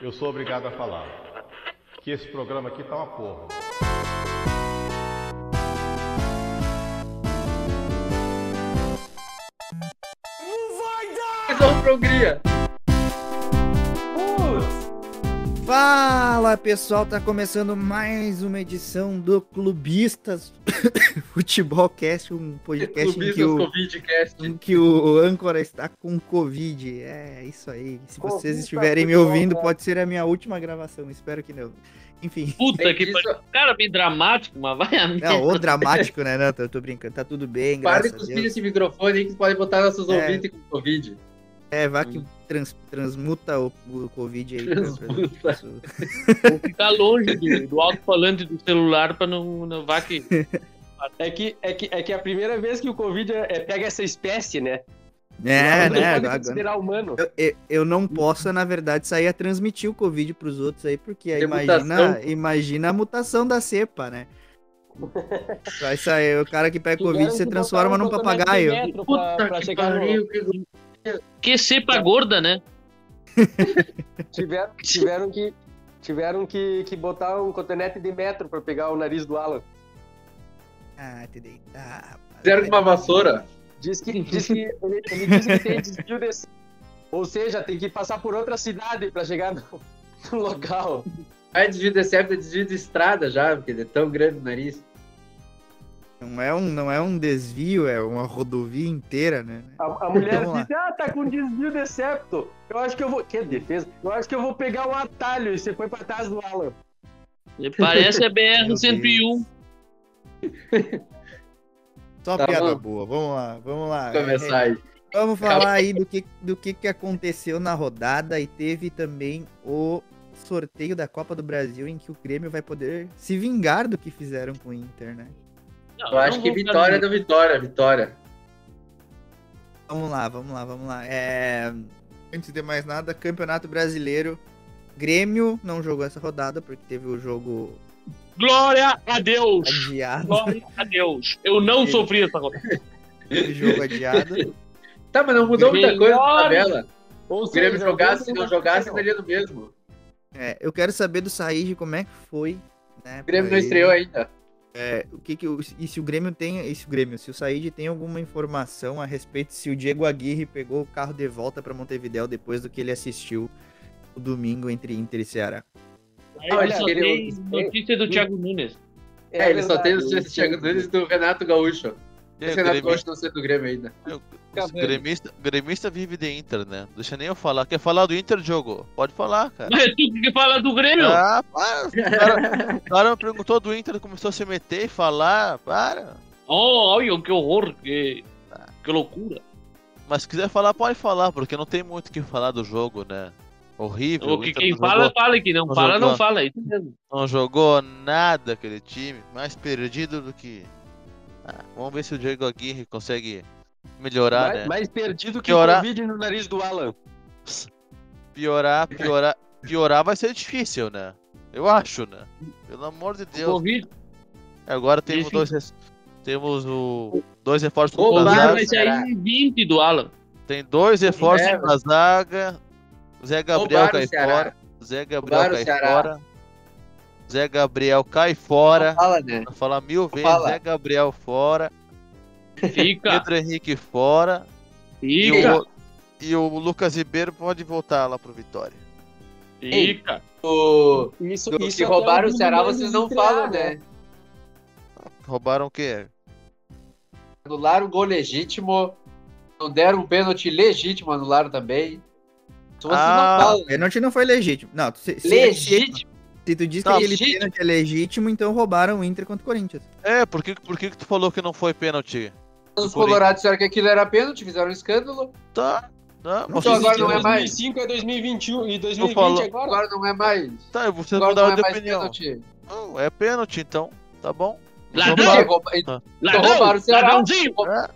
Eu sou obrigado a falar que esse programa aqui tá uma porra. Vamos pra Hungria. Fala pessoal, tá começando mais uma edição do Clubistas Futebolcast, um podcast em que, o, Covidcast. em que o âncora está com Covid. É isso aí. Se vocês Clubista estiverem me Futebol, ouvindo, né? pode ser a minha última gravação. Espero que não. Enfim, Puta que pariu. Cara, bem dramático, mas vai a merda. não, o dramático, né? Não, tô, tô brincando. Tá tudo bem, Para de graças a cuspir Deus. esse microfone aí que pode botar nossos É. ouvintes com Covid. É, vá que trans- transmuta o, o Covid aí. pra- Transmuta. Vou ficar longe do, do alto-falante do celular pra não, não vá que. É que, é, que, é que a primeira vez que o Covid é, é- pega essa espécie, né? É, não né? considerar humano. Eu, eu, eu não posso, na verdade, sair a transmitir o Covid pros outros aí, porque aí imagina, imagina a mutação da cepa, né? Vai sair, o cara que pega Covid se transforma num um papagaio. pra- Puta pra que no- pariu, que... Que cepa gorda, né? Tiveram, tiveram que, tiveram que, que botar um cotonete de metro pra pegar o nariz do Alan. Ah, te deitar, rapaz. Fizeram com uma vassoura. Diz que, diz que ele, ele disse que tem desvio desse. Ou seja, tem que passar por outra cidade pra chegar no, no local. Aí desvio de septo é desvio de estrada já, porque ele é tão grande o nariz. Não é, um, não é um desvio, é uma rodovia inteira, né? A, a mulher lá. disse, ah, tá com desvio de septo. Eu acho que eu vou. Que defesa? Eu acho que eu vou pegar um atalho. E você foi pra trás do Alan. Parece a Meu BR-101. Só Tá piada bom. boa. Vamos lá, vamos lá. Começar aí. Vamos falar aí do que, do que, que aconteceu na rodada e teve também o sorteio da Copa do Brasil em que o Grêmio vai poder se vingar do que fizeram com o Inter, né? Não, Eu acho não que vitória ficar- da vitória, vitória. Vamos lá, vamos lá, vamos lá. É, Antes de mais nada, Campeonato Brasileiro. Grêmio não jogou essa rodada porque teve o jogo Glória a Deus! adiado. Glória a Deus! Eu não sofri essa rodada. Teve jogo adiado. Tá, mas não mudou muita coisa na tabela. Ou Se o Grêmio jogasse, se Grêmio não jogasse, daria no mesmo. É, eu quero saber do Said como é que foi. Né, O Grêmio não estreou ainda. É, o que que o- e se o Grêmio tem, e se o Grêmio, se o Said tem alguma informação a respeito se o Diego Aguirre pegou o carro de volta para Montevidéu depois do que ele assistiu o domingo entre Inter e Ceará. Aí Olha, só aquele- tem notícia do Thiago Nunes. É, ele só tem verdade, o Thiago Nunes e do Renato Gaúcho. Esse gremista, não ser do Grêmio ainda. gremista, gremista vive de Inter, né? Deixa nem eu falar. Quer falar do Inter, jogo? Pode falar, cara. Mas é tu que fala do Grêmio? Ah, para. O cara, o cara me perguntou do Inter, começou a se meter e falar. Para. Oh, olha que horror, que, que loucura. Mas se quiser falar, pode falar, porque não tem muito o que falar do jogo, né? Horrível. O que quem fala, jogou, fala. Que não, não fala, jogou. não fala. É Isso mesmo. não jogou nada aquele time. Mais perdido do que. Ah, vamos ver se o Diego Aguirre consegue melhorar, mais, né? mais perdido que Piorar. o Covid no nariz do Alan. Piorar, piorar. Piorar vai ser difícil, né? Eu acho, né? Pelo amor de Deus. Covid. Agora temos Difícil. dois. Temos o. Dois reforços Roubaram, Covid zaga. vai sair em 20 do Alan. Tem dois reforços na zaga. Zé Gabriel cai fora. Zé Gabriel cai fora. Zé Gabriel cai fora. Fala, né? Vou falar mil vezes. Fala. Zé Gabriel fora. Fica, Pedro Henrique fora. E fica, o, e o Lucas Ribeiro pode voltar lá pro Vitória. fica. O... Isso, Do isso que até roubaram o Ceará, vocês não estrear, falam, né? Roubaram o quê? Anularam o gol legítimo. Não deram um pênalti legítimo, anularam também. Se vocês Ah, não falam. Pênalti não foi legítimo. Não, se, se, se, Legítimo. Se tu diz que Não, aquele legítimo. pênalti é legítimo, então roubaram o Inter contra o Corinthians. É, por que, por que, que tu falou que não foi pênalti? Os colorados disseram que aquilo era pênalti, fizeram um escândalo. Tá. Tá, Não, Então vocês- agora não é mais. 2005 é 2021 e 2020 falo- agora. Agora não é mais. Tá, vocês Agora é de mais opinião. pênalti. Não, é pênalti então. Tá bom. Ladrão, Então, Roubaram- rouba- então ladrão, roubaram o Ceará. ladrãozinho. É, roubaram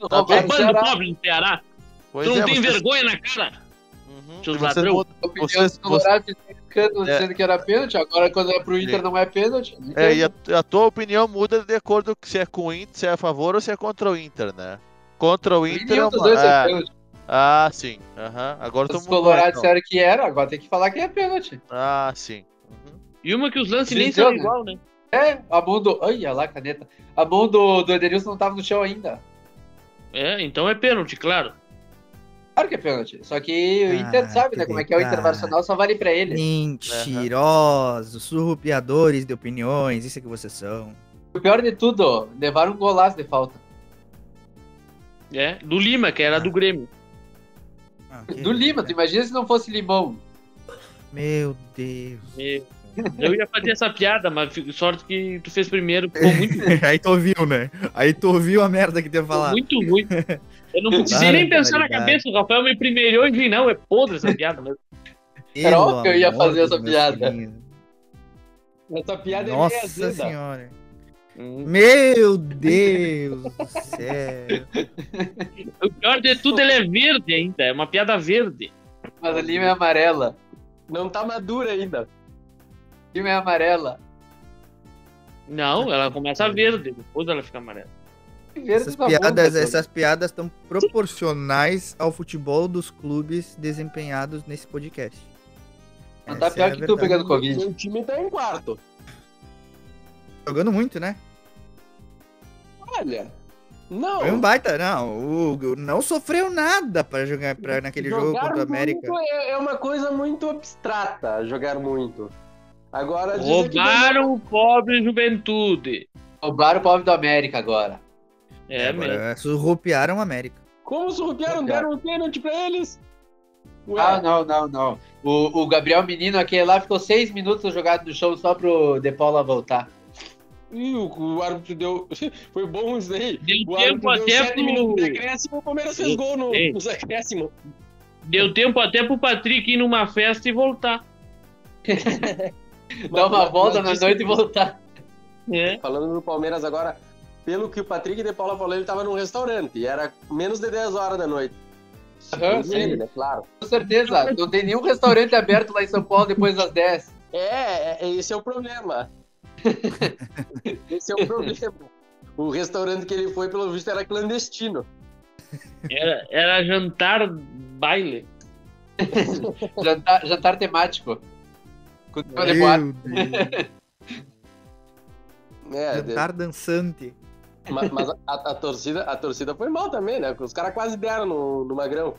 o Roubando o Ceará. pobre do Ceará. pois Tu não é, tem vocês- vergonha na cara. Uhum, Seus e vocês ladrão. mudam- A opinião Vocês- dos colorados fizeram escândalo É. dizendo que era pênalti. Agora, quando é pro Inter, Sim. não é pênalti. É, e a, a tua opinião muda de acordo com se é com o Inter, se é a favor ou se é contra o Inter, né? Contra o Inter é uma. dois é é, pênalti. Ah, sim. Aham. Agora Os colorados então. disseram que era, agora tem que falar que é pênalti. Ah, sim. Uhum. E uma que os lances nem são igual, né? É, a mão do. Olha lá, caneta. A mão do, do Edenilson não tava no chão ainda. É, então é pênalti, claro. Claro que é pênalti. Só que o Ah, Inter sabe, né? Como é que é o. Internacional, só vale pra ele. Mentirosos, surrupiadores de opiniões, isso é que vocês são. O pior de tudo, levaram um golaço de falta. É, do Lima, que era do Grêmio. Ah, Do Lima, tu imagina se não fosse Limão. Meu Deus. Meu. Eu ia fazer essa piada, mas sorte que tu fez primeiro, ficou muito, Aí tu ouviu, né? Aí tu ouviu a merda que teve falar. muito ruim. Eu não precisei nem pensar na cabeça, o Rafael me primeirou e vi, não, é podre essa piada mesmo. Era óbvio que eu ia fazer essa piada. filhinhos. Essa piada é Nossa azeda. senhora. Hum. Meu Deus do céu. O pior de tudo, ele é verde ainda, é uma piada verde. Mas a Lima é amarela. Não tá madura ainda. Lima é amarela. Não, ela começa verde, depois ela fica amarela. Verde Essas tá piadas, né, essas piadas estão proporcionais ao futebol dos clubes desempenhados nesse podcast. Não tá Essa pior é que tu verdade. pegando Covid. Meu time tá em quarto. Jogando muito, né? Olha. Não. Foi um baita, não. O não sofreu nada para jogar pra, naquele jogo Jogar contra o América. muito é, é uma coisa muito abstrata, jogar muito. Agora, Roubaram o pobre juventude. Roubaram o pobre do América agora. É mesmo. Agora surrupiaram o América. Como surrupiaram, deram um pênalti pra eles? Ué, Ah, não, não, não. O, o Gabriel Menino, aquele lá, ficou seis minutos jogado no show só pro De Paula voltar. ih, o, o árbitro deu. Foi bom isso aí. Deu O tempo até pro- minutos de acréscimo, o Palmeiras fez gol no, Ei. nos acréscimos. Deu tempo até pro Patrick ir numa festa e voltar. Dar uma volta na noite e voltar. É. Falando do Palmeiras agora, pelo que o Patrick de Paula falou, ele tava num restaurante e era menos de 10 horas da noite. Aham, ele, sim. né? Claro. Com certeza. Não tem nenhum restaurante aberto lá em São Paulo depois das 10. É, é, esse é o problema. esse é o problema. O restaurante que ele foi, pelo visto, era clandestino. Era, era jantar baile. Jantar, jantar temático. Com. Meu Deus. É, Jantar dançante. Ma- mas a, a torcida, a torcida foi mal também, né? Os caras quase deram no, no Magrão.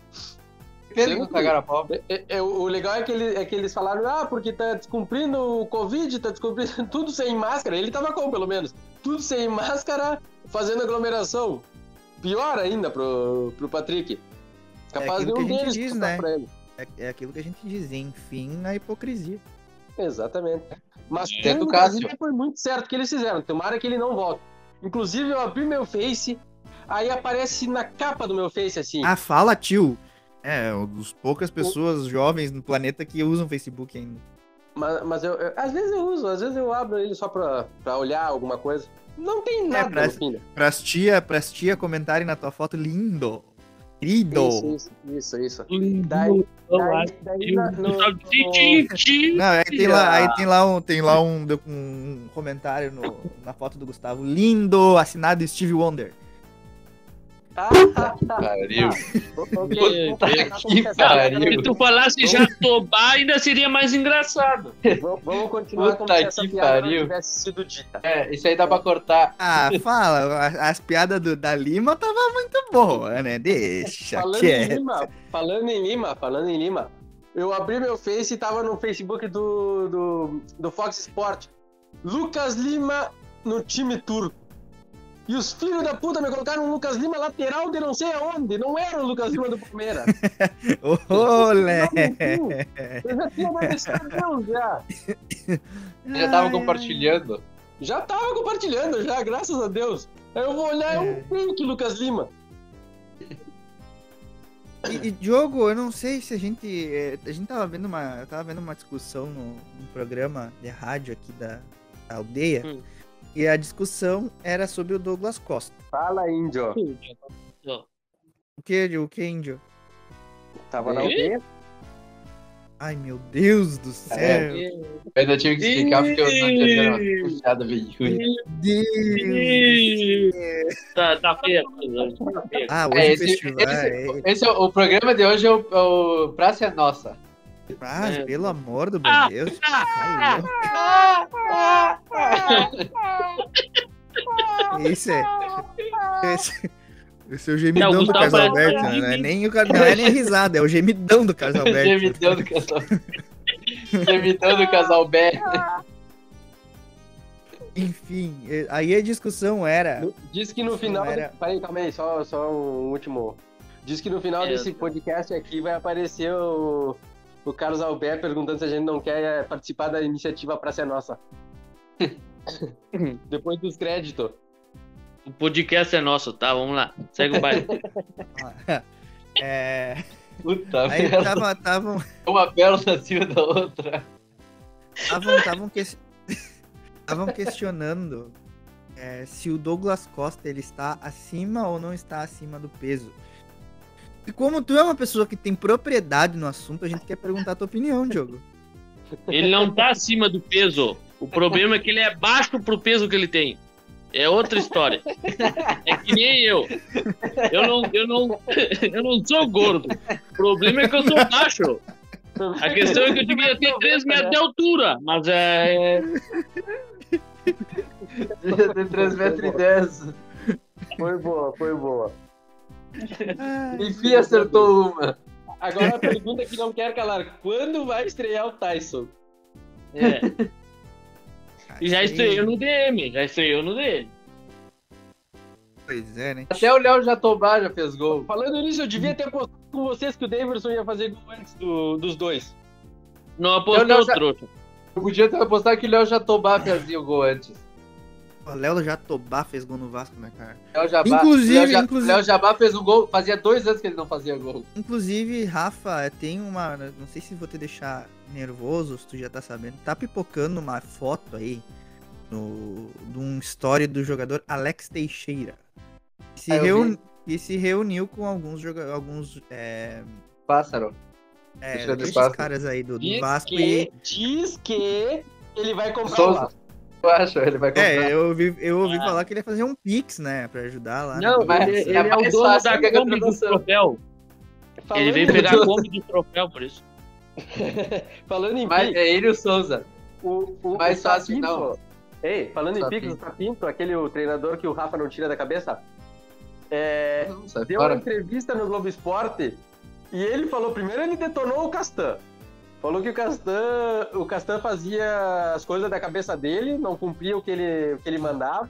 Pena que não cagaram a pau. É, é, é, o legal é que, ele- é que eles falaram, ah, porque tá descumprindo o Covid, tá descumprindo tudo sem máscara. Ele tava com, pelo menos. Tudo sem máscara, fazendo aglomeração. Pior ainda pro, pro Patrick. Capaz de aquilo um que a gente deles diz, né? pra ele. É, é aquilo que a gente diz, enfim, a hipocrisia. Exatamente. Mas Tenta tudo o da Cássio. vida foi muito certo que eles fizeram. Tomara que ele não volte. Inclusive, eu abri meu Face, aí aparece na capa do meu Face assim. Ah, fala, tio. É, um dos poucas pessoas jovens no planeta que usam Facebook ainda. Mas, mas eu, eu- às vezes eu uso, às vezes eu abro ele só pra, pra olhar alguma coisa. Não tem nada pra- no fim. Pras tia, pras tia comentarem na tua foto, lindo. Querido. Isso, isso, isso, isso. Lindo. Daí- Daí, daí na- no-. Não, aí tem lá, aí tem lá tem lá um- um comentário no- na foto do Gustavo. Lindo, assinado Steve Wonder. Ah, Pariu. ok, Puta que pariu. Se tu falasse Jatobá, ainda seria mais engraçado. Vamos- Vamos continuar como Puta se essa que piada não pariu. tivesse sido dita. É, isso aí dá pra cortar. Ah, fala, as piadas do- da Lima tava muito boa, né? Deixa Falando em quieto. Lima, falando em Lima, falando em Lima, eu abri meu Face e tava no Facebook do, do, do Fox Sport. Lucas Lima no time turco. E os filhos da puta me colocaram o Lucas Lima lateral de não sei aonde. Não era o Lucas Lima do Palmeiras. Olé! Eu já tinha Deus já. Já tava compartilhando. Já tava compartilhando, já, graças a Deus. Aí eu vou olhar, é um fake Lucas Lima. E, e Diogo, eu não sei se a gente. é, A gente tava vendo uma. Eu tava vendo uma discussão no, num programa de rádio aqui da, da aldeia. Hum. E a discussão era sobre o Douglas Costa. Fala, índio. O que, o que, índio? Tava na aldeia. Ai, meu Deus do céu. É. Eu ainda tive que explicar porque eu não tinha bem ruim. Deus. Tá, tá feia. a coisa, Tá. Ah, hoje É, o esse, festival. esse- é- esse é o, o programa de hoje é o, é o Praça é Nossa. Ah, É. pelo amor do Ah, meu Deus. ah, eu- Esse é. Esse, esse é o gemidão Não, o do Carlos Alberto? Não é nem, o, não é nem risada, é o gemidão do Carlos Alberto. Gemidão do casal. Gemidão do casal B. Enfim, eh, aí a discussão era. Diz que no final. era- Peraí, calma aí, só, só um último. Diz que no final É, desse podcast aqui vai aparecer o, o Carlos Alberto perguntando se a gente não quer eh, participar da iniciativa Praça é Nossa. Depois dos créditos. O podcast é nosso, tá? Vamos lá. Segue o baile. É, Puta aí merda. tava, tavam, Uma pérola acima da outra. tavam, tavam, ques- tavam questionando é, se o Douglas Costa ele está acima ou não está acima do peso. E como tu é uma pessoa que tem propriedade no assunto, a gente quer perguntar a tua opinião, Diogo. Ele não tá acima do peso. O problema é que ele é baixo pro peso que ele tem. É outra história. É que nem eu. Eu não, eu não, eu não sou gordo. O problema é que eu sou baixo. A questão é que eu devia ter 3 metros de altura, mas é. é- Tem 3 metros e 10. Foi boa, foi boa. Enfim, acertou uma. Agora a pergunta que não quer calar: quando vai estrear o Tyson? é. E já estreou no DM, já estreou no DM. Pois é, né? Até o Léo Jatobá já fez gol. Falando nisso, eu devia ter apostado com vocês que o Davidson ia fazer gol antes do- dos dois. Não Eu apostou, trouxa. Eu podia ter apostado que o Léo Jatobá fazia o gol antes. O Léo Jatobá fez gol no Vasco, né, cara? Léo Jabá, Inclusive- Léo, Ja- inclusive- Léo Jabá fez um gol, fazia dois anos que ele não fazia gol. Inclusive, Rafa, tem uma. Não sei se vou te deixar nervoso, se tu já tá sabendo. Tá pipocando uma foto aí no, de um story do jogador Alex Teixeira. Que se, Ah, reuni- que se reuniu com alguns jogadores. Alguns. É, Pássaro. é, esses caras aí do, do Diz Vasco que, e. diz que ele vai comprar o. Vasco. Eu acho, ele vai comprar. É, eu ouvi, eu ouvi Ah. falar que ele ia fazer um Pix, né? Pra ajudar lá. Não, na mas ele, ele é é o dono da que a Kombi do troféu. Falando Ele veio pegar a Kombi do troféu, por isso. Falando em Mas Pix, é ele e o Souza. o, o, mais o fácil, não. Ei, falando em. Pix, o Sapinto, aquele o treinador que o Rafa não tira da cabeça, é, deu uma fora. entrevista no Globo Esporte e ele falou, primeiro ele detonou o Castan. Falou que o Castan, o Castan fazia as coisas da cabeça dele, não cumpria o que ele, o que ele mandava.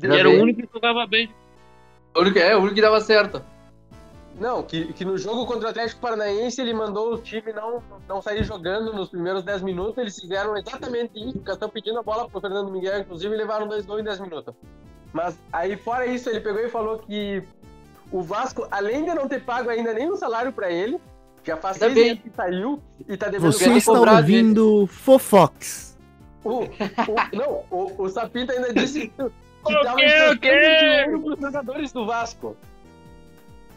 Ele era o único que jogava bem. O único, é, o único que dava certo. Não, que, que no jogo contra o Atlético Paranaense ele mandou o time não, não sair jogando nos primeiros 10 minutos. Eles fizeram exatamente isso. O Castão pedindo a bola pro Fernando Miguel, inclusive, e levaram dois gols em 10 minutos. Mas aí, fora isso, ele pegou e falou que o Vasco, além de não ter pago ainda nem um salário pra ele, já faz Ainda seis bem. meses que saiu e tá devendo Você está cobrar ouvindo Fofox. O, o- não, o, o Sapinto ainda disse que tava dinheiro pros jogadores do Vasco.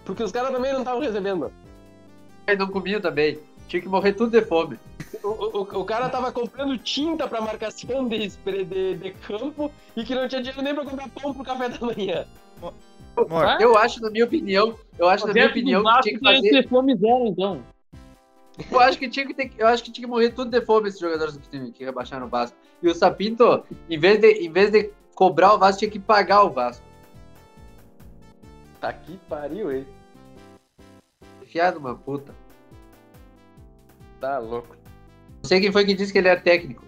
Porque os caras também não estavam recebendo. Aí não comiam também. Tinha que morrer tudo de fome. O, o, o cara tava comprando tinta pra marcação de, de, de campo e que não tinha dinheiro nem pra comprar pão pro café da manhã. Eu acho, na minha opinião, eu acho, na minha opinião, que tinha que fazer. ter fome zero, então. Eu acho que tinha que ter, eu acho que tinha que morrer tudo de fome esses jogadores que, que rebaixaram o Vasco. E o Sapinto, em vez de, em vez de cobrar o Vasco, tinha que pagar o Vasco. Tá que pariu, hein? Enfiado uma puta. Tá louco. Não sei quem foi que disse que ele era técnico.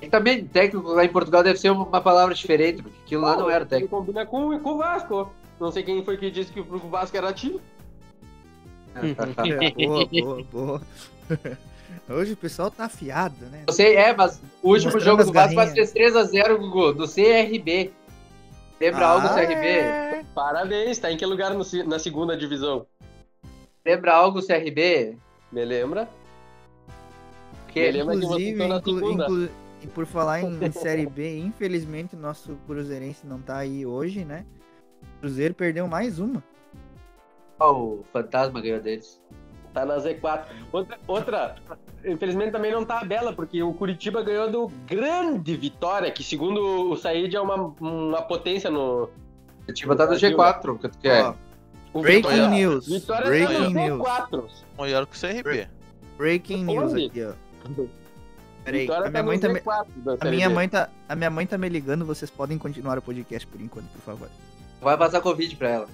E também, técnico lá em Portugal deve ser uma palavra diferente, porque aquilo lá não era técnico. combina com, com o Vasco. Não sei quem foi que disse que o Vasco era time. boa, boa, boa. Hoje o pessoal tá afiado, né? Sei, é, mas o último Mostrando jogo do Vasco vai ser 3x0, Gugu, do CRB. Lembra algo do Ah, CRB? é. Parabéns, tá em que lugar no na segunda divisão? Lembra algo do CRB? Me lembra? Que lembra que você Inclusive, tô na inclu- segunda. inclu- e por falar em, em Série B, infelizmente nosso Cruzeirense não tá aí hoje, né? O Cruzeiro perdeu mais uma. Ó, o fantasma ganhou deles. Tá na Z4. Outra, outra, infelizmente também não tá a Bela, porque o Curitiba ganhou do grande Vitória, que segundo o Said é uma, uma potência no. Curitiba tá no G4, o que tu quer. Ó, O breaking Vitória- news. Vitória breaking tá no news. Z4. Maior que o CRB. Breaking news aqui, ó. Peraí, Vitória a minha tá mãe no tá me... Z4 da A Série minha, B. mãe tá, a minha mãe tá me ligando, vocês podem continuar o podcast por enquanto, por favor. Vai passar Covid pra ela.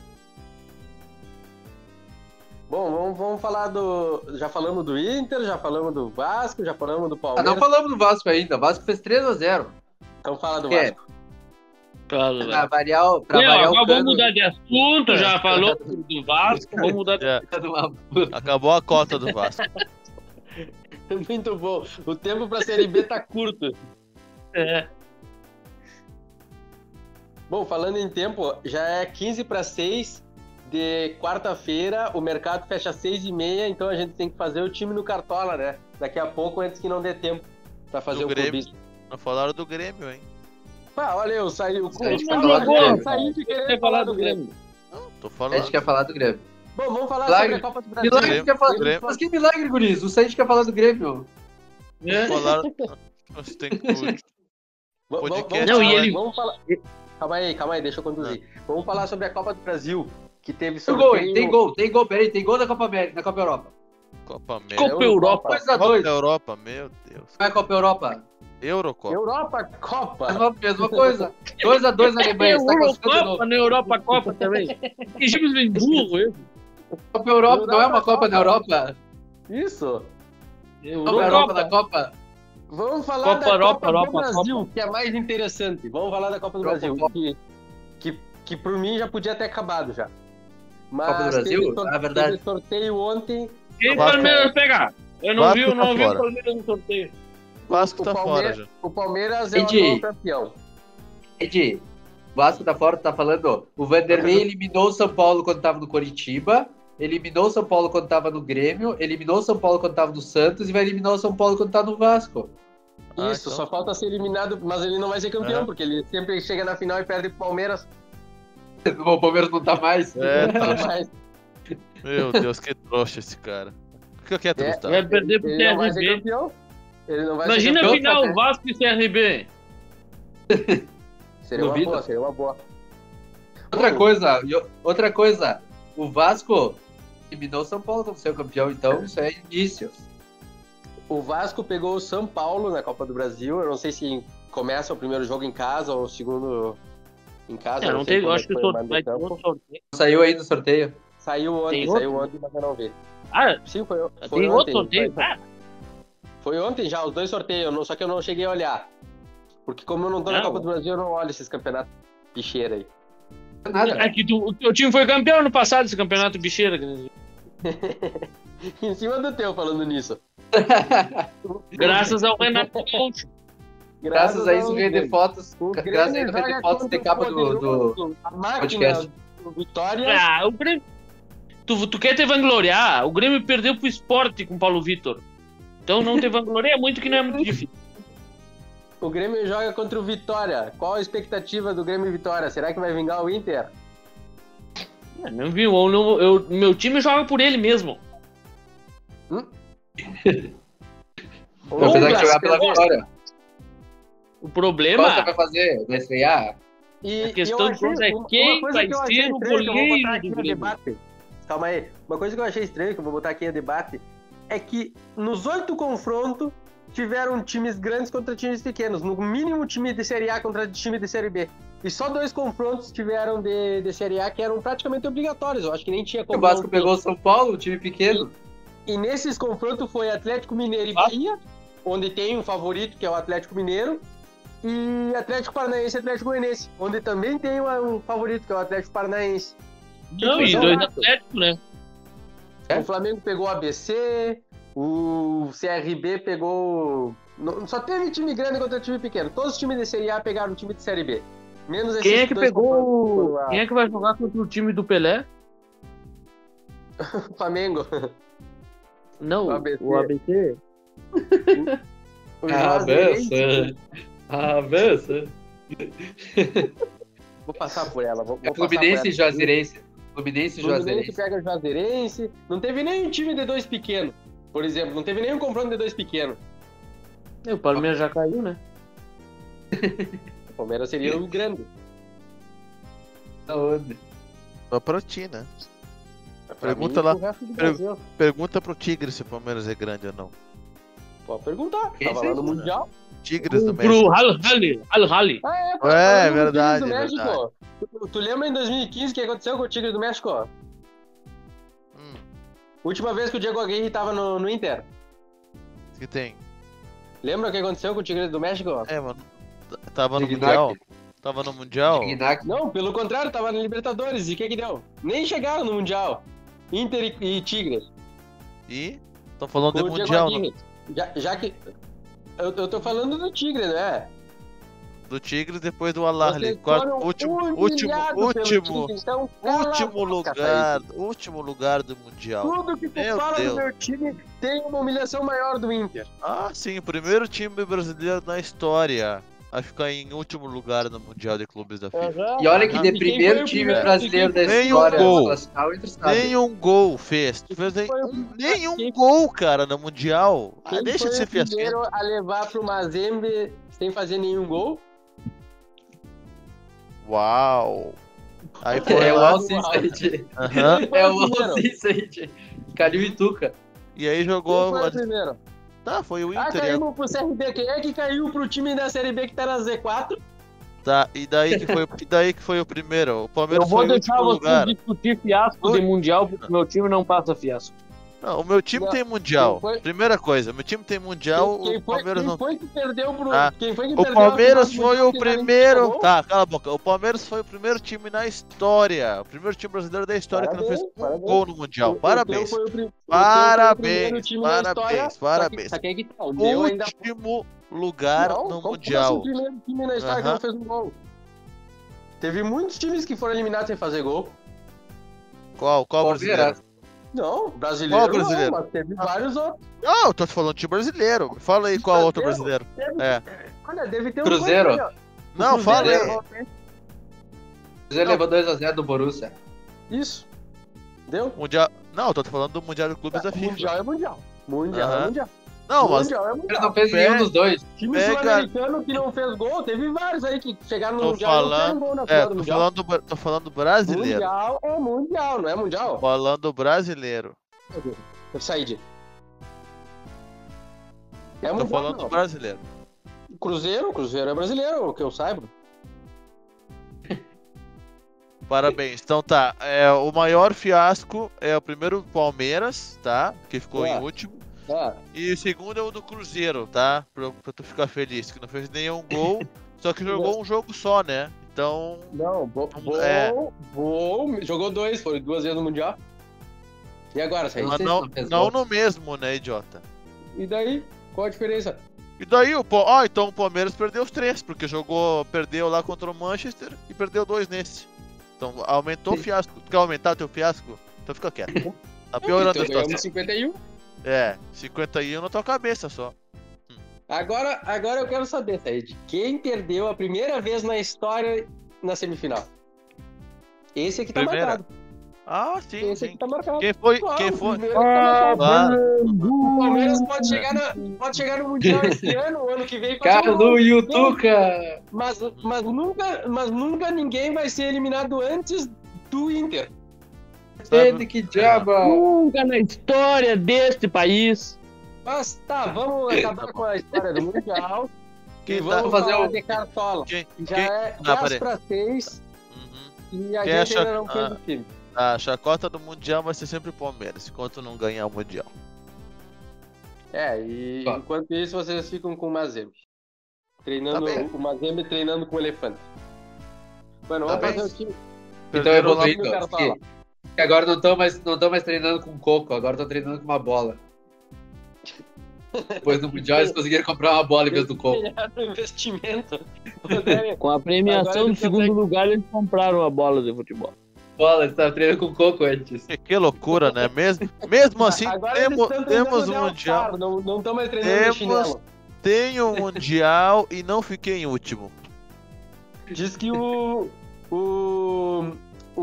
Bom, vamos, vamos falar do. Já falamos do Inter, já falamos do Vasco, já falamos do Ah, Palmeiras. não falamos do Vasco ainda. O Vasco fez 3x0. Então fala do É. Vasco. Claro, Pra variar, pra Não, variar agora vamos mudar de assunto, já falou do Vasco, vamos mudar de Já Numa- acabou a cota do Vasco. Muito bom. O tempo pra Série B tá curto. é. Bom, falando em tempo, já é 15 para 6 de quarta-feira, o mercado fecha às 6 e meia, então a gente tem que fazer o time no Cartola, né? Daqui a pouco, antes que não dê tempo pra fazer Do o Grêmio. Não falaram do Grêmio, hein? Ah, olha eu, saí o jogou, Grêmio. saí de querer Quer falar do Grêmio. Não, tô A falando. gente quer falar do Grêmio. Bom, vamos falar Milagre. sobre a Copa do Brasil. Milagre Grêmio. quer falar. Grêmio. Mas que milagre, Guris? O Said quer falar do Grêmio. É. Falaram. Você tem que. Podcast, Não, e ele- Vamos falar... Calma aí, calma aí, deixa eu conduzir. Vamos falar sobre a Copa do Brasil, que teve Tem gol, tem gol, tem gol, peraí, tem gol da Copa América, da Copa Europa. Copa América. Copa Europa. 2x2. Copa da Europa, meu Deus. É Copa Europa? Eurocopa. Europa, Copa. Mesma, mesma coisa. 2x2 na Alemanha, você tá classificando de Eurocopa, na Europa, Copa também. Que times bem burro, eu. Copa Europa não é uma Copa na Europa? Isso. Copa Europa da Copa? Vamos falar Copa da Europa, Copa do Europa, Brasil, que é mais interessante. Vamos falar da Copa do Copa, Brasil, Copa. que, que, que por mim já podia ter acabado já. Mas Copa do Brasil? Ah, verdade. teve sorteio ontem. Quem Palmeiras pegar? Eu não Vasco vi, eu não tá vi o. Palmeiras no sorteio. Vasco o tá Palmeiras- fora já. O Palmeiras é o campeão. Ed, o Vasco tá fora, tá falando. O Vanderlei eliminou o São Paulo quando tava no Coritiba, eliminou o São Paulo quando tava no Grêmio, eliminou o São Paulo quando tava no Santos e vai eliminar o São Paulo quando tá no Vasco. Ah, Isso, então só falta ser eliminado, mas ele não vai ser campeão, É. porque ele sempre chega na final e perde pro Palmeiras. O Palmeiras não tá mais. É, Mas meu Deus, que trouxa esse cara. O que eu quero, É, Gustavo? Vai perder pro ele não vai ser CRB. campeão. Ele não vai Imagina ser a campeão. final, Vasco e CRB. Seria uma Duvida? boa, seria uma boa. Outra coisa, o- outra coisa, o Vasco eliminou o São Paulo como seu campeão, então isso é indício. O Vasco pegou o São Paulo na Copa do Brasil. Eu não sei se começa o primeiro jogo em casa ou o segundo em casa. É, eu não tem, eu como é acho que o sorteio vai de ter campo. outro sorteio. Saiu aí no sorteio. Saiu ontem, Tem saiu outro? ontem, mas eu não vi. Ah, Sim, foi, foi tem outro ontem. sorteio. Foi, Ah, foi ontem já, os dois sorteios, não- só que eu não cheguei a olhar. Porque como eu não tô na Não. Copa do Brasil, eu não olho esses campeonatos bicheira aí. Nada. é que tu, o teu time foi campeão ano passado, esse campeonato bicheira. em cima do teu falando nisso. Graças ao Renato Gaúcho. Graças a isso, de fotos. Graças a isso, de fotos o capa do, do. podcast. do Vitória. Ah, o Grêmio. Tu, tu quer te vangloriar? O Grêmio perdeu pro esporte com o Paulo Vitor. Então não te vangloria muito, que não é muito difícil. O Grêmio joga contra o Vitória. Qual a expectativa do Grêmio e Vitória? Será que vai vingar o Inter? É, Não viu? Eu não- eu- meu time joga por ele mesmo. Ou Apesar de jogar pela vitória. O Costa problema vai fazer, vai estrear. E, A questão e de achei- é quem vai ser o goleiro do debate. Calma aí. Uma coisa que eu achei estranho, que eu vou botar aqui no debate, é que nos oito confrontos tiveram times grandes contra times pequenos. No mínimo time de Série A contra time de Série B. E só dois confrontos tiveram de, de Série A que eram praticamente obrigatórios. Eu acho que nem tinha O como. Vasco não- pegou o São Paulo, um time pequeno. E nesses confrontos foi Atlético Mineiro e Ah. Bahia, onde tem um favorito, que é o Atlético Mineiro, e Atlético Paranaense e Atlético Goianiense, onde também tem um favorito, que é o Atlético Paranaense. Não, e dois Atléticos, né? É? O Flamengo pegou o ABC, o CRB pegou. não- Só teve time grande contra time pequeno. Todos os times de Série A pegaram o time de Série B. Menos esses Quem é que pegou. Quem é que vai jogar contra o time do Pelé? O Flamengo. Não, O ABC. o ABC. O Ah, Juazeirense. Avança. Vou passar por ela. Vou, É vou por Fluminense e. Juazeirense. Fluminense e Juazeirense. pega o Juazeirense. Não teve nenhum time de dois pequeno, por exemplo. Não teve nenhum confronto de dois pequeno. E o Palmeiras já caiu, né? O Palmeiras seria o grande. Aonde? Só pra ti, né? Pergunta mim, lá. o resto do Per- Brasil. Pergunta pro Tigre se o Palmeiras é grande ou não. Pode perguntar. Quem Tava lá no né? Mundial. Tigres do Pro México. Al Hali, Al Hali. Ah, é, pô, É, no verdade, do é México. Tu, tu lembra em 2015 o que aconteceu com o Tigre do México? Hum, Última vez que o Diego Aguirre tava no, no Inter. que tem? Lembra o que aconteceu com o Tigre do México? É, mano. Tava no Dignac. Mundial. Tava no Mundial. Dignac. Não, pelo contrário, tava na Libertadores. E o que que deu? Nem chegaram no Mundial. Inter e, e Tigres. E. Tô falando de Com o Diego Mundial. Aguirre. Já, já que... Eu, eu tô falando do Tigre, né? Do Tigres depois do foram Último, último, último, Tigre, então último lugar. Último lugar do Mundial. Tudo que tu Meu fala Deus. do meu time tem uma humilhação maior do Inter. Ah, sim, o primeiro time brasileiro na história a ficar em último lugar no Mundial de Clubes da FIFA. E olha que de quem primeiro time primeiro? brasileiro da um história gol. entre sabe. Nenhum gol fez. fez nem, o- nenhum quem- gol, cara, no Mundial. Ah, Quem deixa foi de ser o primeiro a levar pro Mazembe sem fazer nenhum gol? Uau. Aí foi É o. Quem foi É o Said. Calil e Tuca. E aí Quem jogou. foi o primeiro? Tá, foi o Ah, Inter. e a- caímos pro CRB. Quem é que caiu pro time da Série B que tá na Z4? Tá, e daí que foi, e daí que foi o primeiro. O Eu Palmeiras vou foi o deixar último você lugar. discutir fiasco de Mundial, porque meu time não passa fiasco. Não, o meu time Não, tem mundial. foi- Primeira coisa, meu time tem mundial, quem, quem o foi, Palmeiras quem não. foi que perdeu pro. Ah, quem foi que O perdeu a Palmeiras foi o primeiro. Tá, cala a boca. O Palmeiras foi o primeiro time na história. O primeiro time brasileiro da história que não fez Parabéns, um parabéns. gol no mundial. O- o Parabéns. o o Parabéns, o parabéns, parabéns. Tá, o Último lugar Não, no mundial. assim o primeiro time na história que não fez um gol. Teve muitos times que foram eliminados sem fazer gol. Qual? Qual brasileiro? Não, brasileiro, Qual brasileiro? não, mas teve vários outros. Não, eu tô te falando de brasileiro. Fala aí qual outro brasileiro. Teve- É. Olha, deve ter um Cruzeiro. aí. Não, fala aí. levou- O Cruzeiro levou 2x0 do Borussia. Isso. Deu? Mundial. Não, eu tô te falando do Mundial de Clubes da FIFA. Mundial é mundial. Mundial Aham. é mundial. Não, mas mundial é não fez nenhum dos dois. Time pega- sul-americano que não fez gol, teve vários aí que chegaram no Tô mundial e não falando- fizeram gol na é, tô mundial. falando, do- tô falando brasileiro. Mundial é mundial, não é mundial? Falando brasileiro. Eu saí de. É Tô mundial. falando não. brasileiro. Cruzeiro, Cruzeiro é brasileiro, que eu saiba. Parabéns. Então tá, é, o maior fiasco é o primeiro Palmeiras, tá? Que ficou É. em último. É. E o segundo é o do Cruzeiro, tá? Pra, pra tu ficar feliz, que não fez nenhum gol, só que jogou um jogo só, né? Então, Não, bo, bo, É. bo- jogou dois, foi duas vezes no Mundial. E agora? Não mas se não, não não no mesmo, né, idiota? E daí? Qual a diferença? E daí o ah, então o Palmeiras perdeu os três, porque jogou, perdeu lá contra o Manchester e perdeu dois nesse. Então aumentou o fiasco. Tu quer aumentar teu fiasco? Então fica quieto. Tá piorando então a situação. ganhamos 51. É, 51 na tua cabeça só. Agora, agora eu quero saber, Said, quem perdeu a primeira vez na história na semifinal? Esse aqui tá Primeira? marcado. Ah, sim, Esse aqui sim. tá marcado. Quem foi? Claro, Quem o foi? tá marcado. Ah, O Palmeiras pode chegar, na- pode chegar no Mundial esse ano, o ano que vem. Calu e o Tuca. Mas, mas, nunca, mas nunca ninguém vai ser eliminado antes do Inter. Ele que diaba. Nunca na história deste país. Mas tá, vamos acabar com a história do Mundial. Quem e tá- vamos Vou fazer falar o- de Cartola. Quem? Já quem- é Ah, 10 peraí. para 6 Uhum. e a Quem gente acha- ainda não fez ah. o time. A chacota do Mundial vai ser sempre o Palmeiras, enquanto não ganhar o Mundial. É, e Tá. enquanto isso vocês ficam com o Mazembe. Treinando, Tá o Mazembe treinando com o elefante. Mano, Tá vamos bem. fazer o time. Então Perderam evolui, time do agora não estão mais, não mais treinando com coco, agora estão treinando com uma bola. Depois no Mundial eles conseguiram comprar uma bola em vez do coco. Investimento. Com a premiação do segundo lugar, eles compraram a bola de futebol. Bola, eles estavam treinando com coco antes. Que, que loucura, né? Mesmo, mesmo assim, Agora eles temos, temos um Mundial. All-Star, Não não estão mais treinando Temos-. Tenho um Mundial e não fiquei em último. Diz que o. O.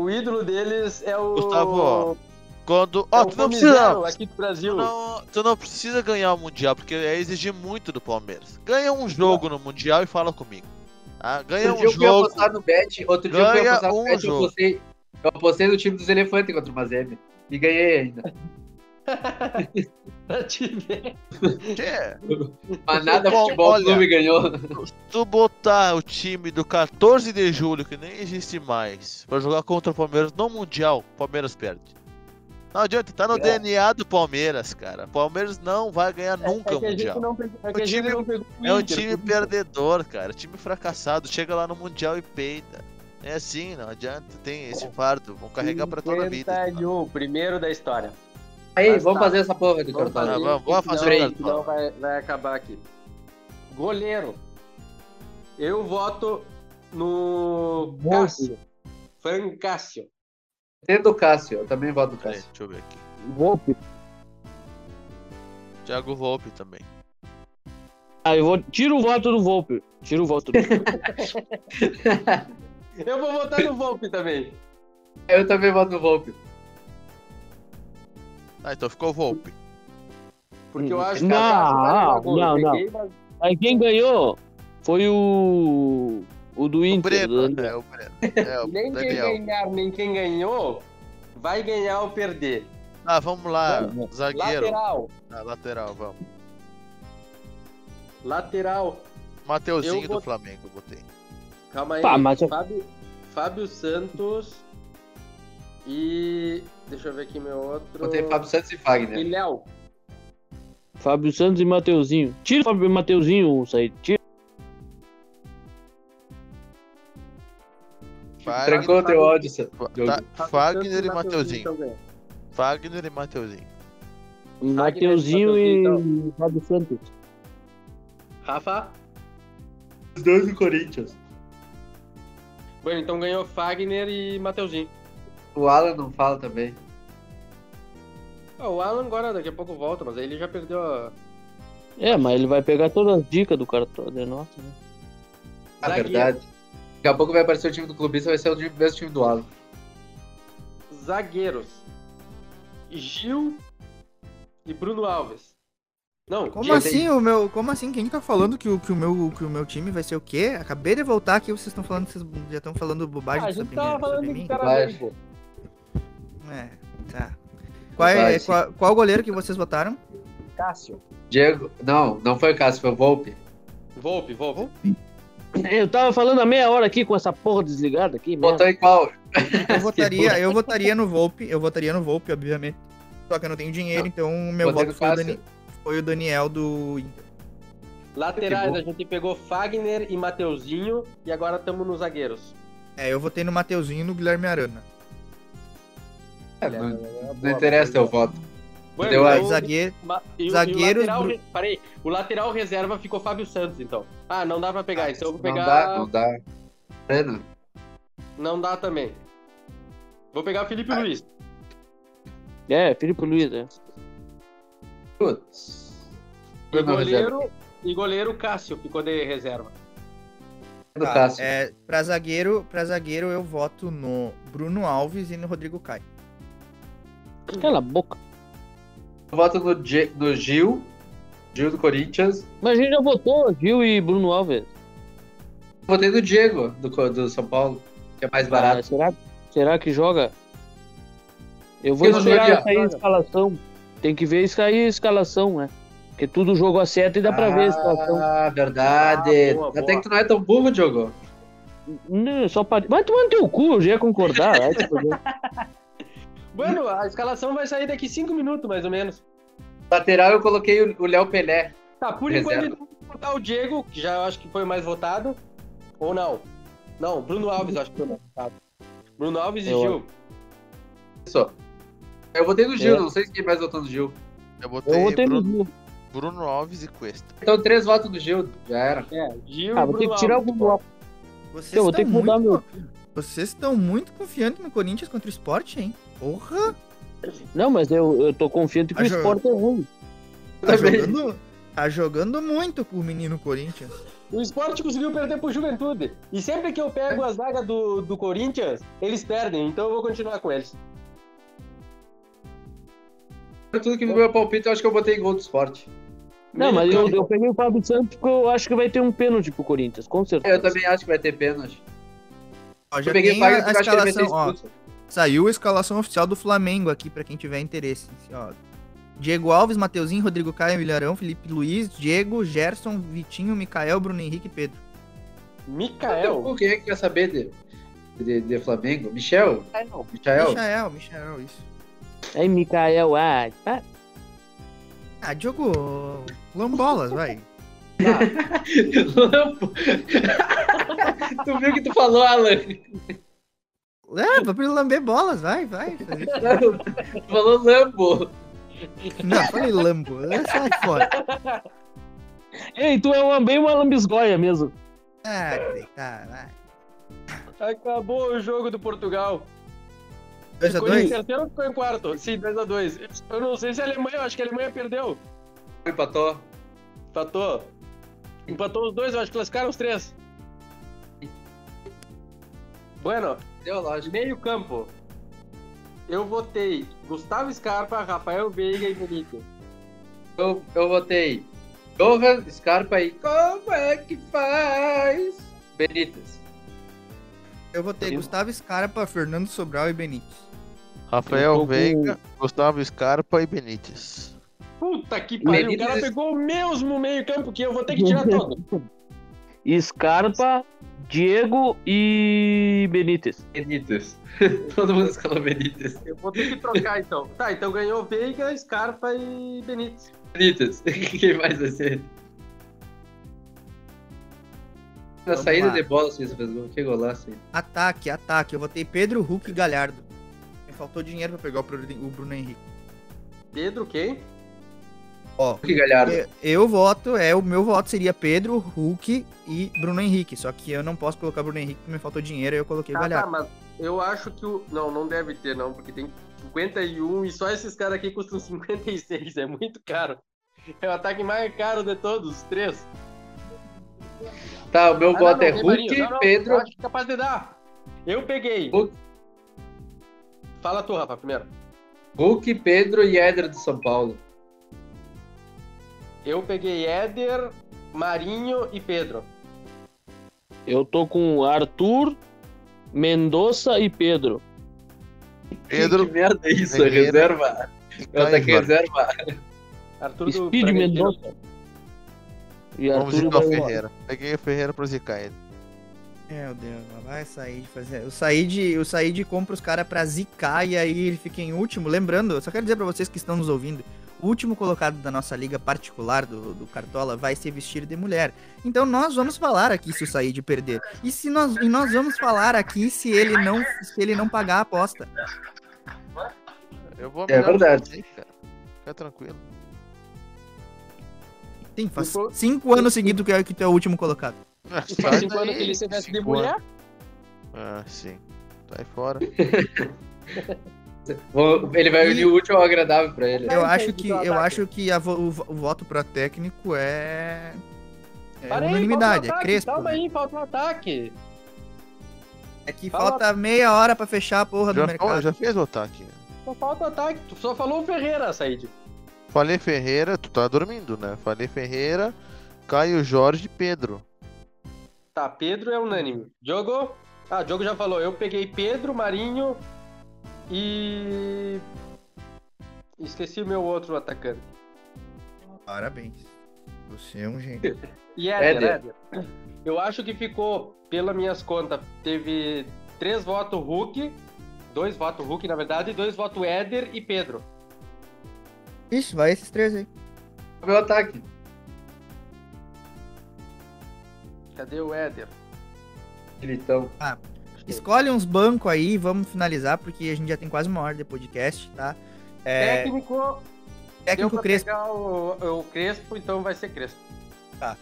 o ídolo deles é o. Gustavo, Quando. é Ó, o tu não precisa. aqui do Tu Brasil. não, tu não precisa ganhar o Mundial, porque é exigir muito do Palmeiras. Ganha um jogo no Mundial e fala comigo. Ah, ganha Outro dia um eu fui jogo. apostar no bet, outro dia eu fui Ganha apostar no um bet, eu jogo. apostei, eu apostei no time dos elefantes contra o Mazembe. E ganhei ainda. Pra te ver. É, Mas nada Bom, futebol olha. clube ganhou. tu botar o time do 14 de julho, que nem existe mais, pra jogar contra o Palmeiras no Mundial, o Palmeiras perde. Não adianta, tá no É. DNA do Palmeiras, cara. O Palmeiras não vai ganhar nunca é o que a gente Mundial. não é que O gente time- o É um time perdedor, cara. Time fracassado. Chega lá no Mundial e peida. É assim, não adianta. Tem esse fardo. Vão carregar pra toda a vida. 51, primeiro da história. Aí, Mas vamos tá. fazer essa porra Vamos cartão. fazer, vamos- vamos fazer senão- o cartão. senão vai, vai acabar aqui. Goleiro. Eu voto no Cássio. Fran Cássio. Tem do Cássio, eu também voto Peraí, Cássio. deixa eu ver aqui. Volpe. Thiago Volpe também. Ah, eu vou. Tira o voto do Volpe. Tira o voto do Volpe. Eu vou votar no Volpe também. Eu também voto no Volpe. Ah, então ficou Volpe. Porque eu acho que Não, não, não. peguei, mas- Aí quem ganhou foi o. O do O Inter. Breno. do- É, o Breno. É, o Nem quem Daniel. ganhar, nem quem ganhou, vai ganhar ou perder. Ah, vamos lá. Vamos. Zagueiro. Lateral. Ah, lateral, vamos. Lateral. Mateuzinho Eu vou- do Flamengo, eu botei. Calma aí. Tá, mas Fábio, Fábio Santos e. Deixa eu ver aqui meu outro. Botei Fábio Santos e Fagner. E Léo. Fábio Santos e Mateuzinho. Tira o Fábio e Mateuzinho, Said. Tira. Fagner, Trancou o teu áudio, tá, Fábio Fagner e Mateuzinho. então. Fagner e Mateuzinho. Mateuzinho e Mateuzinho, Fábio Santos. Rafa? Os dois do Corinthians. Bueno, então ganhou Fagner e Mateuzinho. O Alan não fala também. Ah, o Alan agora daqui a pouco volta, mas aí ele já perdeu a. É, mas ele vai pegar todas as dicas do cartão de nossa, né? A Zagueiro. verdade. Daqui a pouco vai aparecer o time do clubista, vai ser o time- mesmo time do Alan. Zagueiros. Gil e Bruno Alves. Não, Como assim o meu. Como assim? Quem tá falando que o, que, o meu, que o meu time vai ser o quê? Acabei de voltar aqui, vocês estão falando, vocês já estão falando bobagem Ah, a sobre, gente tava mim, sobre falando mim? de cara Vai. É, tá. Qual, é, qual, qual goleiro que vocês votaram? Cássio. Diego. Não, não foi o Cássio, foi o Volpe. Volpe, Volpe. Eu tava falando há meia hora aqui com essa porra desligada aqui. Botou em qual? Eu votaria, eu votaria no Volpe, eu votaria no Volpe, obviamente. Só que eu não tenho dinheiro, então o meu Botei voto foi o. Dani- foi o Daniel do Inter. Laterais, a gente pegou Fagner e Mateuzinho e agora estamos nos zagueiros. É, eu votei no Mateuzinho e no Guilherme Arana. É, não, não interessa teu voto. Bueno, Deu a- então- Zagueiro, Ma- e Zagueiros, E o lateral, Bru- re- Parei. O lateral reserva ficou Fábio Santos, então. Ah, não dá pra pegar. então eu vou Não pegar. dá, não dá. Pena. Não dá também. Vou pegar o Felipe Ah. Luiz. É, Felipe Luiz, é. Putz. E reserva. goleiro, e goleiro Cássio ficou de reserva. Do Tá, é, pra, zagueiro, pra zagueiro eu voto no Bruno Alves e no Rodrigo Caio. Cala a boca. Eu voto no, Ge- no Gil. Gil do Corinthians. Mas a gente já votou, Gil e Bruno Alves. Votei no Diego, do, do São Paulo, que é mais Ah, barato. será, será que joga? Eu vou não esperar sair a escalação. Tem que ver sair a escalação, né? Porque tudo jogo acerta e dá pra ver a escalação. Ah, verdade. Ah, boa, Até boa. que tu não é tão burro, Diogo. Não, só para... Vai tomar no teu cu, eu já ia concordar. vai Bueno, a escalação vai sair daqui cinco minutos, mais ou menos. Lateral eu coloquei o- o Léo Pelé. Tá, por Reserva. enquanto então, vou botar o Diego, que já eu acho que foi o mais votado. Ou não? Não, Bruno Alves eu acho que foi o mais votado. Bruno Alves e Eu- Gil. Isso. Eu votei no Gil, É. não sei se quem mais votou no Gil. Eu botei Eu votei no Bruno, Gil. Bruno Alves e Cuesta. Então, três votos do Gil, já era. É, Gil Ah, e vou ter Bruno que tirar o Alves. Bruno Alves. Vocês Eu vou ter que mudar muito, meu. Vocês estão muito confiantes no Corinthians contra o Sport, hein? Porra! Não, mas eu, eu tô confiante que o esporte é ruim. Tá jogando, Tá jogando muito com o menino Corinthians. O esporte conseguiu perder pro Juventude. E sempre que eu pego a zaga do, do Corinthians, eles perdem. Então eu vou continuar com eles. Tudo que no meu palpite, eu acho que eu botei gol do esporte. Não, mas eu, eu peguei o Fábio Santos porque eu acho que vai ter um pênalti pro Corinthians, com certeza. Eu também acho que vai ter pênalti. Ó, já Eu peguei tem o a, a que escalação, ó. expulso. Saiu a escalação oficial do Flamengo aqui pra quem tiver interesse. Ó. Diego Alves, Mateuzinho, Rodrigo Caio, Milharão, Felipe Luiz, Diego, Gerson, Vitinho, Mikael, Bruno Henrique e Pedro. Mikael. Pô, Quem é que quer saber de, de, de Flamengo? Michel? Michael? Michael, Michael, isso. Aí, Mikael, ah, tá. Ah, Diogo, lambolas, vai. Lampo. Tu viu o que tu falou, Alan? É, vai pra ele lamber bolas, vai, vai. Tu falou Lambo. Não, falei lambo, é, sai fora. Ei, tu é uma, bem uma lambisgoia mesmo. Ah, vai. Acabou o jogo do Portugal. 2x2? Ficou em terceiro ou ficou em quarto? Sim, 2x2. Eu não sei se a Alemanha, eu acho que a Alemanha perdeu. Empatou. Empatou. Empatou os dois, eu acho que classificaram os três. Bueno, Deu lógico. meio campo. Eu votei Gustavo Scarpa, Rafael Veiga e Benítez. Eu, eu votei Johan, Scarpa e como é que faz? Benítez. Eu Eu- Gustavo Scarpa, Fernando Sobral e Benítez. Rafael com- Veiga, Gustavo Scarpa e Benítez. Puta que pariu, o cara pegou o mesmo meio campo que eu vou ter que tirar todo. Scarpa, Diego e Benítez. Benítez. Todo mundo escalou Benítez. Eu vou ter que trocar então. Tá, então ganhou Veiga, Scarpa e Benítez. Benítez. Quem mais vai ser? Na Vamos saída lá. de bola, Suíça fez gol. Que golaço, hein? Ataque, ataque. Eu votei Pedro, Hulk e Galhardo. Me faltou dinheiro pra pegar o Bruno o Bruno Henrique. Pedro, quem? Ó, Que galhardo. eu, eu voto, é, o meu voto seria Pedro, Hulk e Bruno Henrique. Só que eu não posso colocar Bruno Henrique porque me faltou dinheiro e eu coloquei o Ah, tá, Galhardo. mas eu acho que o. Não, não deve ter, não, porque tem 51 e só esses caras aqui custam 56. É muito caro. É o ataque mais caro de todos, os três. Tá, o meu Ah, voto não, é Hulk, Marinho, não, não, Pedro. Eu acho que é capaz de dar. Eu peguei. Hulk. Fala tu, Rafa, primeiro. Hulk, Pedro e Éder do São Paulo. Eu peguei Éder, Marinho e Pedro. Eu tô com Arthur, Mendonça e Pedro. Pedro Que merda é isso? Ferreira. Reserva. e Eu ataquei Caio reserva. Arthur do Speed Bragantino. Mendonça. E Vamos Arthur zicar Ferreira. Peguei o Ferreira pra zicar ele. Meu Deus, vai sair de fazer. O Said, o Said compra os caras pra zicar e aí ele fica em último. Lembrando, eu só quero dizer pra vocês que estão nos ouvindo: o último colocado da nossa liga particular do, do Cartola vai ser vestido de mulher. Então nós vamos falar aqui se o Said perder. E, se nós, e nós vamos falar aqui se ele não, se ele não pagar a aposta. Eu vou É verdade. você, cara. Fica tranquilo. Sim, faz Depois- cinco anos seguidos que, é, que tu é o último colocado. E faz cinco anos que ele se veste de mulher. Ah, sim. Sai fora. Ele vai unir o útil ao agradável pra ele. Eu acho que, do eu acho que a vo- o, o voto pra técnico é. É Para aí, unanimidade, falta um é ataque, crespo. Calma né? aí, falta um ataque. É que Fala- falta meia hora pra fechar a porra do Já, mercado. já fez o ataque. Só falta um ataque. Tu só falou o Ferreira, Said. Falei Ferreira, tu tá dormindo, né? Falei Ferreira, Caio Jorge e Pedro. Tá, Pedro é unânime. Diogo? Ah, Diogo já falou. Eu peguei Pedro, Marinho e. Esqueci o meu outro atacante. Parabéns. Você é um gênio. E Éder, Éder. Eu acho que ficou, pelas minhas contas, teve três votos Hulk, dois votos Hulk, na verdade, e dois votos Éder e Pedro. Isso, vai esses três aí. Meu ataque. Cadê o Éder? Gritão. Escolhe uns bancos aí, vamos finalizar, porque a gente já tem quase uma hora de podcast, tá? É, Técnico, técnico Crespo. pegar o, o Crespo, então vai ser Crespo. Tá.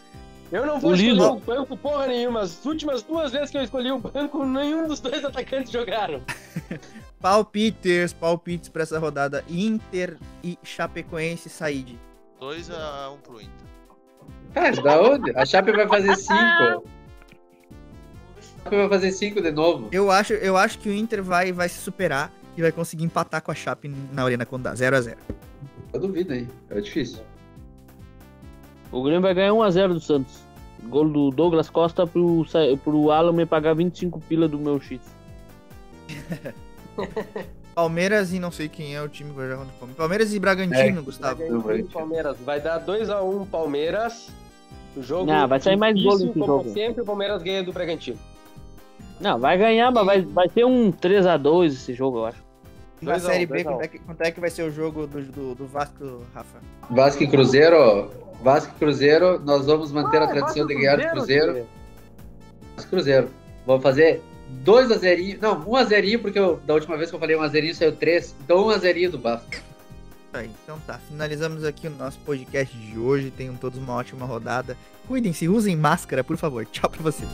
Eu não vou O escolher o banco porra nenhuma. As últimas duas vezes que eu escolhi o banco, nenhum dos dois atacantes jogaram. Palpites, palpites pra essa rodada. Inter e Chapecoense Said. 2x1 pro Inter. Cara, da onde? A Chape vai fazer 5. Vai fazer 5 de novo. Eu acho, eu acho que o Inter vai, vai se superar e vai conseguir empatar com a Chape na Arena Condá, 0x0. Eu duvido aí. É difícil. O Grêmio vai ganhar 1x0 do Santos. Gol do Douglas Costa pro, pro Alan me pagar 25 pila do meu X. Palmeiras e não sei quem é o time que vai jogar contra o Palmeiras. Palmeiras e Bragantino, Gustavo. Bragantino Palmeiras. Vai dar 2x1 Palmeiras. O jogo Não, vai sair mais gol nesse como jogo. sempre, o Palmeiras ganha do Bragantino. Não, vai ganhar, mas vai, vai ter um 2x2 esse jogo, eu acho. Na 2 a 1, Série B, 2 a 1. quanto é, que, quanto é que vai ser o jogo do, do, do Vasco, Rafa? Vasco e Cruzeiro. Vasco e Cruzeiro, nós vamos manter a Ah, tradição Vasco de ganhar do Cruzeiro. Vasco e Cruzeiro. Vamos fazer 2 a 0 Não, 1 a 0 porque eu- da última vez que eu falei 1 a 0 saiu 3. Então 1 a 0 do Vasco. Aí. Então tá, finalizamos aqui o nosso podcast de hoje. Tenham todos uma ótima rodada. Cuidem-se, usem máscara, por favor. Tchau pra vocês.